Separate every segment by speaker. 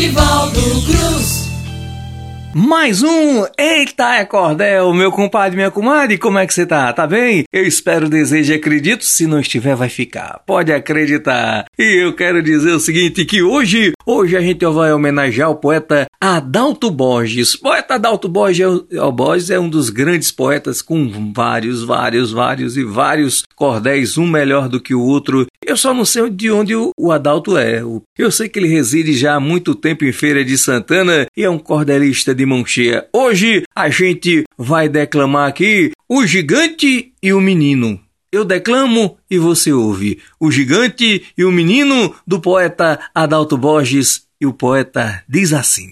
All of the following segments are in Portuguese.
Speaker 1: Nivaldo Cruz.
Speaker 2: Mais um! Eita, é Cordel, meu compadre, minha comadre, como é que você tá? Tá bem? Eu espero, desejo e acredito, se não estiver vai ficar. Pode acreditar. E eu quero dizer o seguinte, que hoje, hoje a gente vai homenagear o poeta Adalto Borges. Poeta Adalto Borges é, Borges é um dos grandes poetas com vários, vários, vários e vários cordéis, um melhor do que o outro. Eu só não sei de onde o Adalto é. Eu sei que ele reside já há muito tempo em Feira de Santana e é um cordelista de mão cheia. Hoje a gente vai declamar aqui O Gigante e o Menino. Eu declamo e você ouve. O Gigante e o Menino, do poeta Adalto Borges. E o poeta diz assim: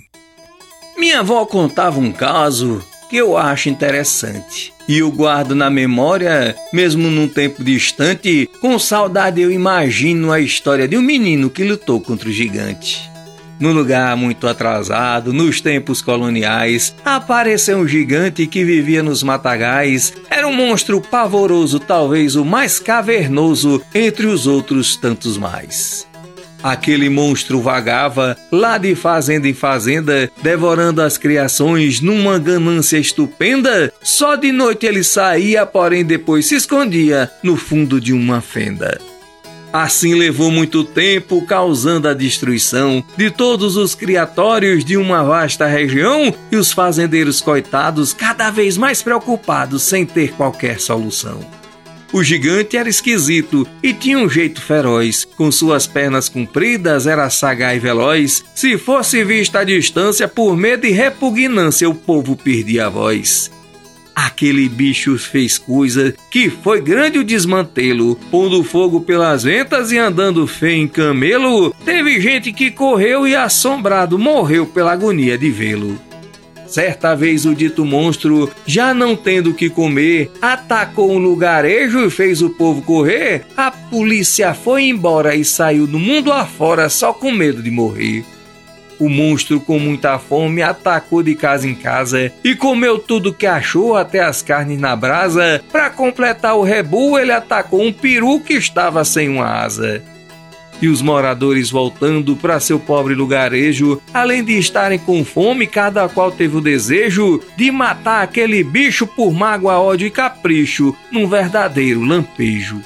Speaker 2: Minha avó contava um caso que eu acho interessante. E eu guardo na memória, mesmo num tempo distante, com saudade eu imagino a história de um menino que lutou contra o gigante. Num lugar muito atrasado, nos tempos coloniais, apareceu um gigante que vivia nos matagais. Era um monstro pavoroso, talvez o mais cavernoso entre os outros tantos mais. Aquele monstro vagava lá de fazenda em fazenda, devorando as criações numa ganância estupenda. Só de noite ele saía, porém depois se escondia no fundo de uma fenda. Assim levou muito tempo, causando a destruição de todos os criatórios de uma vasta região e os fazendeiros coitados cada vez mais preocupados sem ter qualquer solução. O gigante era esquisito e tinha um jeito feroz. Com suas pernas compridas, era sagaz e veloz. Se fosse visto à distância, por medo e repugnância, o povo perdia a voz. Aquele bicho fez coisa que foi grande o desmantelo, pondo fogo pelas ventas e andando feio em camelo. Teve gente que correu e assombrado morreu pela agonia de vê-lo. Certa vez o dito monstro, já não tendo o que comer, atacou um lugarejo e fez o povo correr. A polícia foi embora e saiu do mundo afora só com medo de morrer. O monstro, com muita fome, atacou de casa em casa e comeu tudo que achou, até as carnes na brasa. Para completar o rebu, ele atacou um peru que estava sem uma asa. E os moradores voltando para seu pobre lugarejo, além de estarem com fome, cada qual teve o desejo de matar aquele bicho por mágoa, ódio e capricho, num verdadeiro lampejo.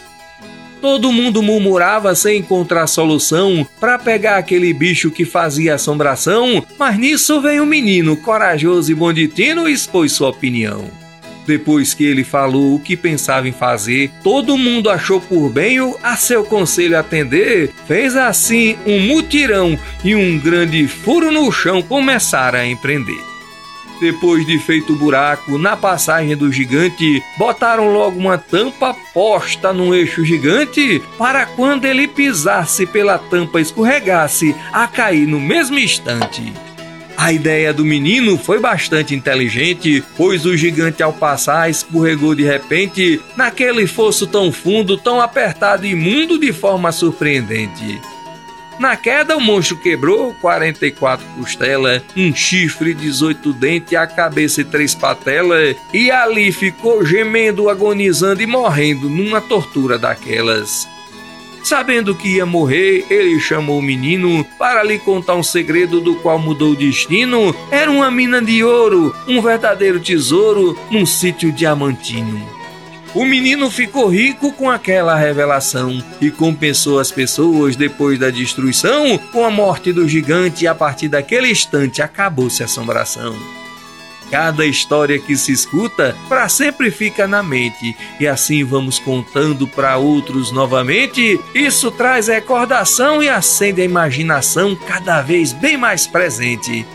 Speaker 2: Todo mundo murmurava sem encontrar solução para pegar aquele bicho que fazia assombração, mas nisso veio um menino corajoso e bonditino e expôs sua opinião. Depois que ele falou o que pensava em fazer, todo mundo achou por bem o a seu conselho atender, fez assim um mutirão e um grande furo no chão começaram a empreender. Depois de feito o buraco na passagem do gigante, botaram logo uma tampa posta num eixo gigante para quando ele pisasse pela tampa escorregasse a cair no mesmo instante. A ideia do menino foi bastante inteligente, pois o gigante ao passar escorregou de repente naquele fosso tão fundo, tão apertado e imundo de forma surpreendente. Na queda, o monstro quebrou 44 costelas, um chifre, 18 dentes, a cabeça e três patelas, e ali ficou gemendo, agonizando e morrendo numa tortura daquelas. Sabendo que ia morrer, ele chamou o menino para lhe contar um segredo do qual mudou o destino. Era uma mina de ouro, um verdadeiro tesouro num sítio diamantino. O menino ficou rico com aquela revelação e compensou as pessoas depois da destruição com a morte do gigante e a partir daquele instante acabou-se a assombração. Cada história que se escuta para sempre fica na mente e assim vamos contando para outros novamente. Isso traz recordação e acende a imaginação cada vez bem mais presente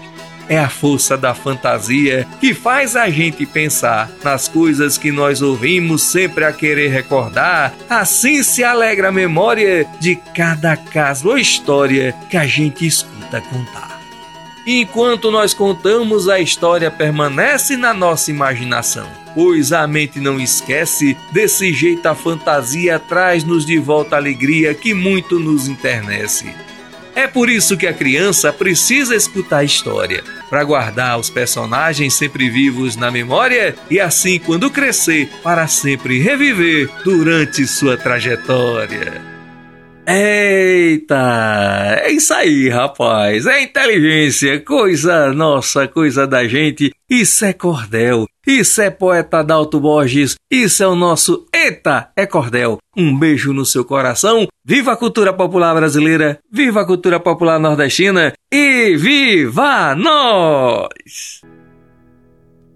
Speaker 2: é a força da fantasia que faz a gente pensar nas coisas que nós ouvimos sempre a querer recordar. Assim se alegra a memória de cada caso ou história que a gente escuta contar. Enquanto nós contamos, a história permanece na nossa imaginação, pois a mente não esquece, desse jeito a fantasia traz-nos de volta a alegria que muito nos internece. É por isso que a criança precisa escutar a história, para guardar os personagens sempre vivos na memória e assim, quando crescer, para sempre reviver durante sua trajetória. Eita! É isso aí, rapaz. É inteligência, coisa nossa, coisa da gente. Isso é cordel. Isso é poeta Dalto Borges. Isso é o nosso Eita é Cordel. Um beijo no seu coração. Viva a cultura popular brasileira. Viva a cultura popular nordestina. E viva nós!